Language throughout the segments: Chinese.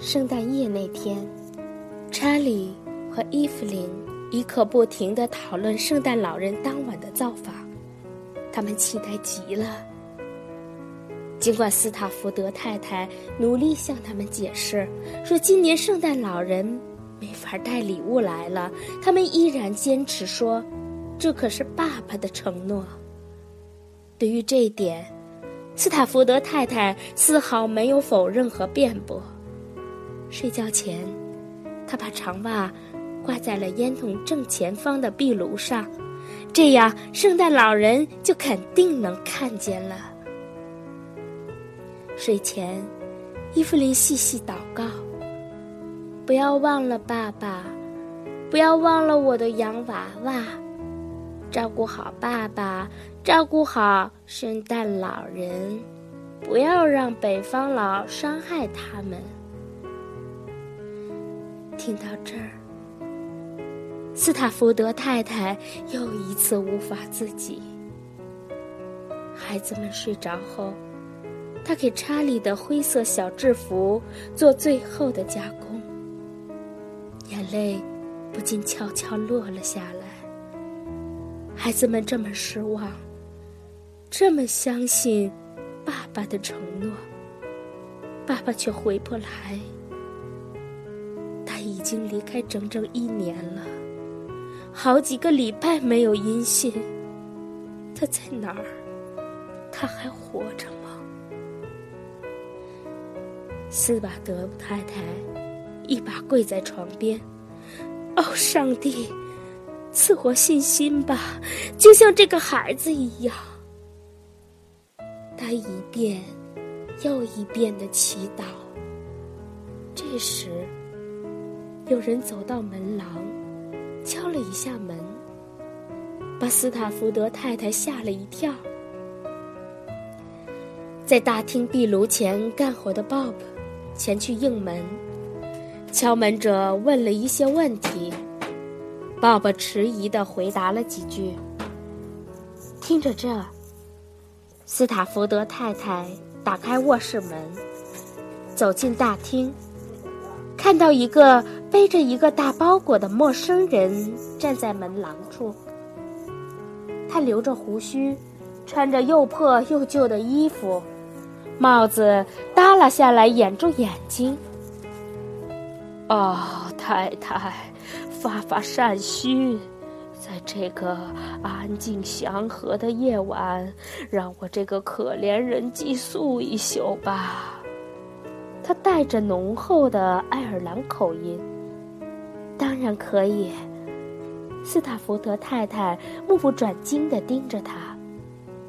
圣诞夜那天，查理和伊芙琳一刻不停地讨论圣诞老人当晚的造访，他们期待极了。尽管斯塔福德太太努力向他们解释，说今年圣诞老人没法带礼物来了，他们依然坚持说，这可是爸爸的承诺。对于这一点，斯塔福德太太丝毫没有否认和辩驳。睡觉前，他把长袜挂在了烟筒正前方的壁炉上，这样圣诞老人就肯定能看见了。睡前，伊芙琳细细祷告：“不要忘了爸爸，不要忘了我的洋娃娃，照顾好爸爸，照顾好圣诞老人，不要让北方佬伤害他们。”听到这儿，斯塔福德太太又一次无法自己。孩子们睡着后。他给查理的灰色小制服做最后的加工，眼泪不禁悄悄落了下来。孩子们这么失望，这么相信爸爸的承诺，爸爸却回不来。已经离开整整一年了，好几个礼拜没有音信。他在哪儿？他还活着吗？斯巴德太太一把跪在床边，哦，上帝，赐我信心吧，就像这个孩子一样。他一遍又一遍的祈祷。这时，有人走到门廊，敲了一下门，把斯塔福德太太吓了一跳。在大厅壁炉前干活的 Bob。前去应门，敲门者问了一些问题，鲍勃迟疑的回答了几句。听着这，斯塔福德太太打开卧室门，走进大厅，看到一个背着一个大包裹的陌生人站在门廊处。他留着胡须，穿着又破又旧的衣服。帽子耷拉下来，掩住眼睛。哦，太太，发发善心，在这个安静祥和的夜晚，让我这个可怜人寄宿一宿吧。他带着浓厚的爱尔兰口音。当然可以。斯塔福德太太目不转睛地盯着他，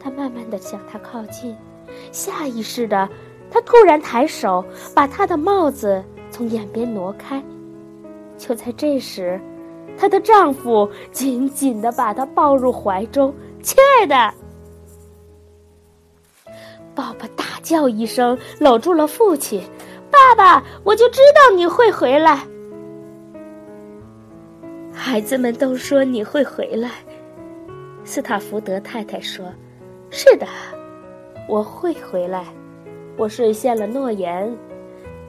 他慢慢地向他靠近。下意识的，她突然抬手，把他的帽子从眼边挪开。就在这时，她的丈夫紧紧的把她抱入怀中。亲爱的，爸爸大叫一声，搂住了父亲。爸爸，我就知道你会回来。孩子们都说你会回来。斯塔福德太太说：“是的。”我会回来，我兑现了诺言。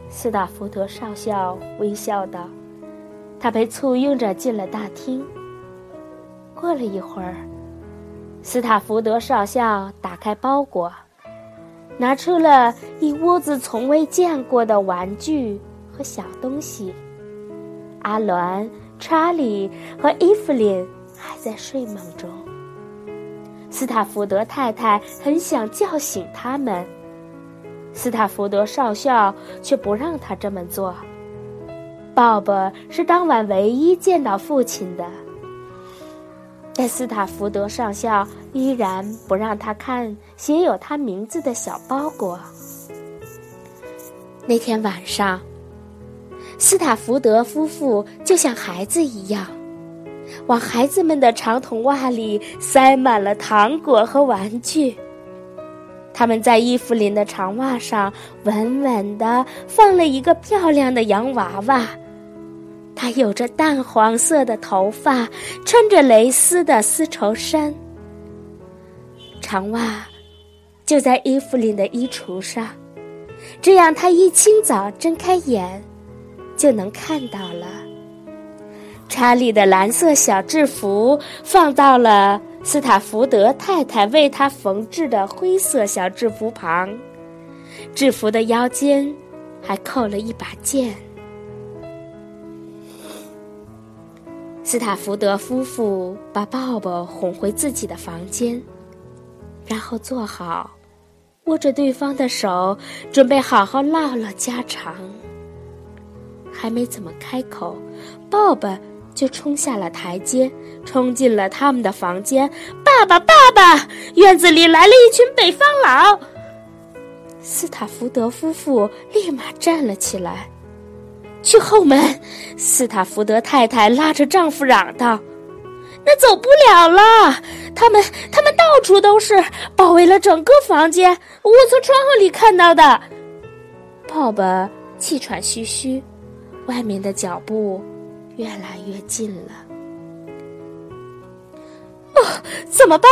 斯塔福德少校微笑道：“他被簇拥着进了大厅。”过了一会儿，斯塔福德少校打开包裹，拿出了一屋子从未见过的玩具和小东西。阿伦、查理和伊芙琳还在睡梦中。斯塔福德太太很想叫醒他们，斯塔福德少校却不让他这么做。鲍勃是当晚唯一见到父亲的，但斯塔福德上校依然不让他看写有他名字的小包裹。那天晚上，斯塔福德夫妇就像孩子一样。往孩子们的长筒袜里塞满了糖果和玩具。他们在伊芙琳的长袜上稳稳地放了一个漂亮的洋娃娃，她有着淡黄色的头发，穿着蕾丝的丝绸衫。长袜就在伊芙琳的衣橱上，这样他一清早睁开眼，就能看到了。查理的蓝色小制服放到了斯塔福德太太为他缝制的灰色小制服旁，制服的腰间还扣了一把剑。斯塔福德夫妇把鲍勃哄回自己的房间，然后坐好，握着对方的手，准备好好唠唠家常。还没怎么开口，鲍勃就冲下了台阶，冲进了他们的房间。爸爸，爸爸，院子里来了一群北方佬。斯塔福德夫妇立马站了起来。去后门，斯塔福德太太拉着丈夫嚷道：“那走不了了，他们他们到处都是，包围了整个房间。我从窗户里看到的。”鲍勃气喘吁吁，外面的脚步越来越近了。哦，怎么办？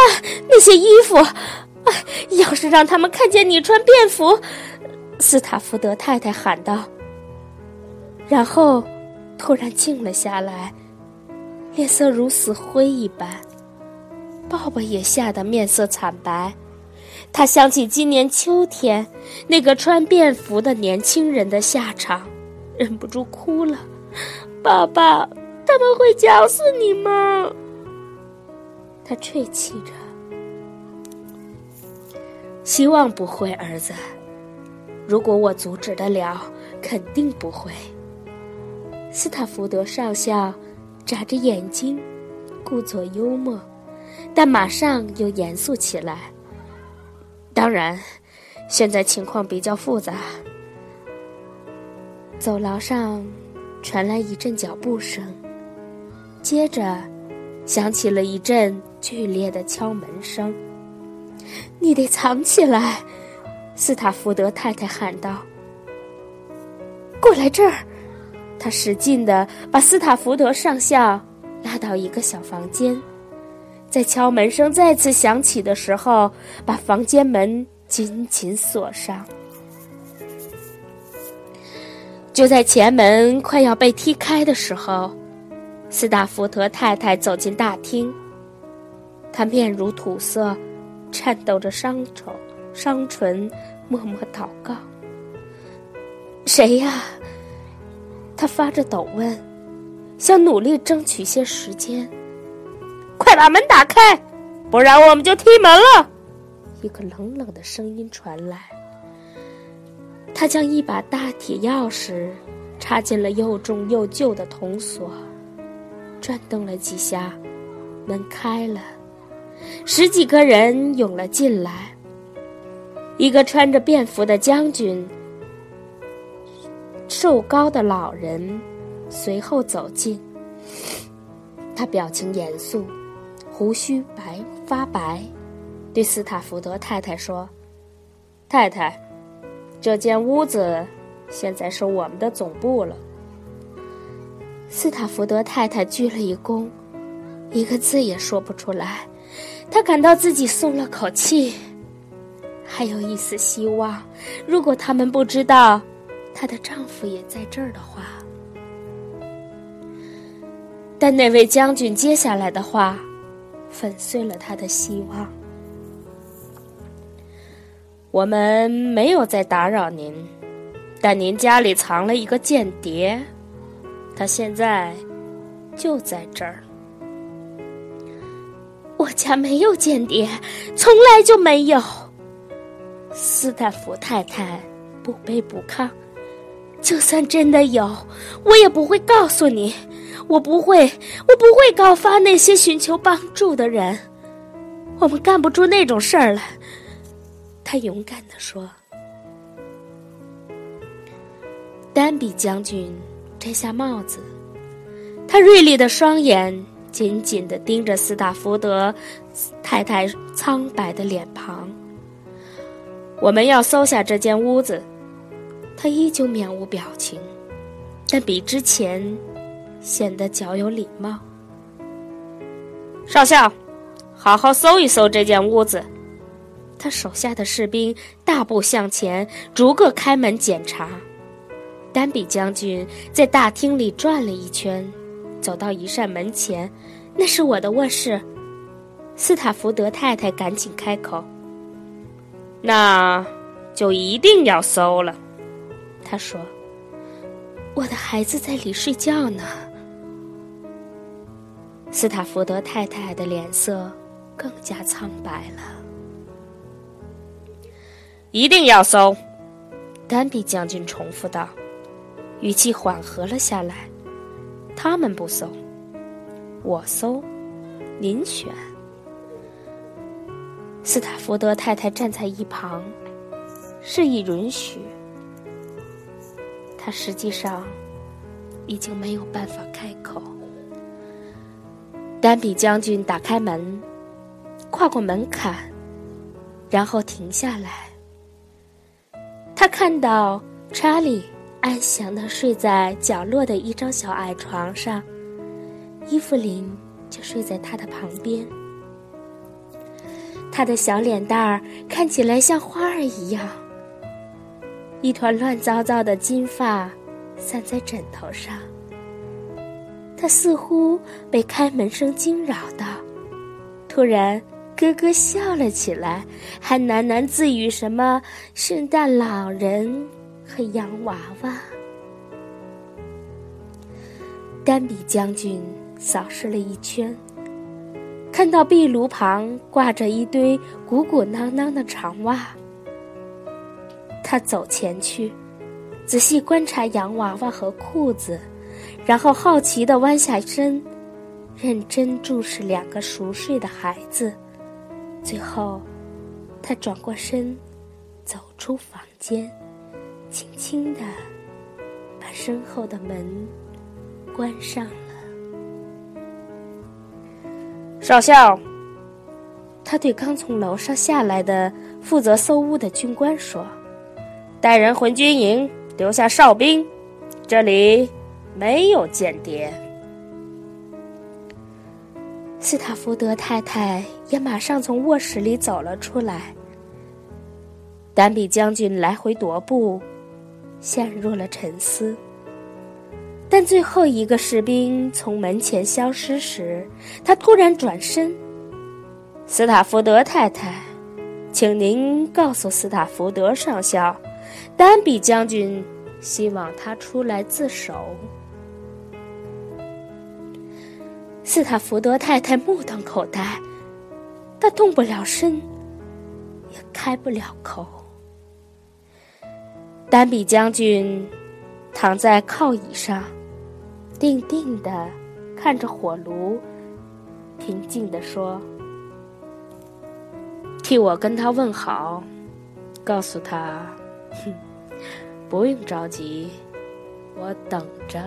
那些衣服，啊，要是让他们看见你穿便服，斯塔福德太太喊道。然后，突然静了下来，脸色如死灰一般。鲍勃也吓得面色惨白，他想起今年秋天那个穿便服的年轻人的下场，忍不住哭了。爸爸，他们会绞死你吗？他啜泣着。希望不会，儿子。如果我阻止得了，肯定不会。斯塔福德上校眨着眼睛，故作幽默，但马上又严肃起来。当然，现在情况比较复杂。走廊上传来一阵脚步声，接着响起了一阵剧烈的敲门声。“你得藏起来！”斯塔福德太太喊道。“过来这儿。”他使劲地把斯塔福德上校拉到一个小房间，在敲门声再次响起的时候，把房间门紧紧锁上。就在前门快要被踢开的时候，斯大福德太太走进大厅。她面如土色，颤抖着双手、双唇，默默祷告：“谁呀？”他发着抖问，想努力争取些时间。快把门打开，不然我们就踢门了。一个冷冷的声音传来。他将一把大铁钥匙插进了又重又旧的铜锁，转动了几下，门开了，十几个人涌了进来。一个穿着便服的将军。瘦高的老人随后走进，他表情严肃，胡须白发白，对斯塔福德太太说：“太太，这间屋子现在是我们的总部了。”斯塔福德太太鞠了一躬，一个字也说不出来。她感到自己松了口气，还有一丝希望。如果他们不知道。她的丈夫也在这儿的话，但那位将军接下来的话，粉碎了他的希望。我们没有在打扰您，但您家里藏了一个间谍，他现在就在这儿。我家没有间谍，从来就没有。斯坦福太太不卑不亢。就算真的有，我也不会告诉你。我不会，我不会告发那些寻求帮助的人。我们干不出那种事儿来。他勇敢地说。丹比将军摘下帽子，他锐利的双眼紧紧地盯着斯塔福德太太苍白的脸庞。我们要搜下这间屋子。他依旧面无表情，但比之前显得较有礼貌。少校，好好搜一搜这间屋子。他手下的士兵大步向前，逐个开门检查。丹比将军在大厅里转了一圈，走到一扇门前，那是我的卧室。斯塔福德太太赶紧开口：“那就一定要搜了。”他说：“我的孩子在里睡觉呢。”斯塔福德太太的脸色更加苍白了。一定要搜，丹比将军重复道，语气缓和了下来。他们不搜，我搜，您选。斯塔福德太太站在一旁，示意允许。他实际上已经没有办法开口。丹比将军打开门，跨过门槛，然后停下来。看到查理安详的睡在角落的一张小矮床上，伊芙琳就睡在他的旁边。他的小脸蛋儿看起来像花儿一样，一团乱糟糟的金发散在枕头上。他似乎被开门声惊扰到，突然。咯咯笑了起来，还喃喃自语什么“圣诞老人”和“洋娃娃”。丹比将军扫视了一圈，看到壁炉旁挂着一堆鼓鼓囊囊的长袜，他走前去，仔细观察洋娃娃和裤子，然后好奇地弯下身，认真注视两个熟睡的孩子。最后，他转过身，走出房间，轻轻的把身后的门关上了。少校，他对刚从楼上下来的负责搜屋的军官说：“带人回军营，留下哨兵，这里没有间谍。”斯塔福德太太也马上从卧室里走了出来。丹比将军来回踱步，陷入了沉思。但最后一个士兵从门前消失时，他突然转身：“斯塔福德太太，请您告诉斯塔福德上校，丹比将军希望他出来自首。”斯塔福德太太目瞪口呆，她动不了身，也开不了口。丹比将军躺在靠椅上，定定的看着火炉，平静地说：“替我跟他问好，告诉他，哼，不用着急，我等着。”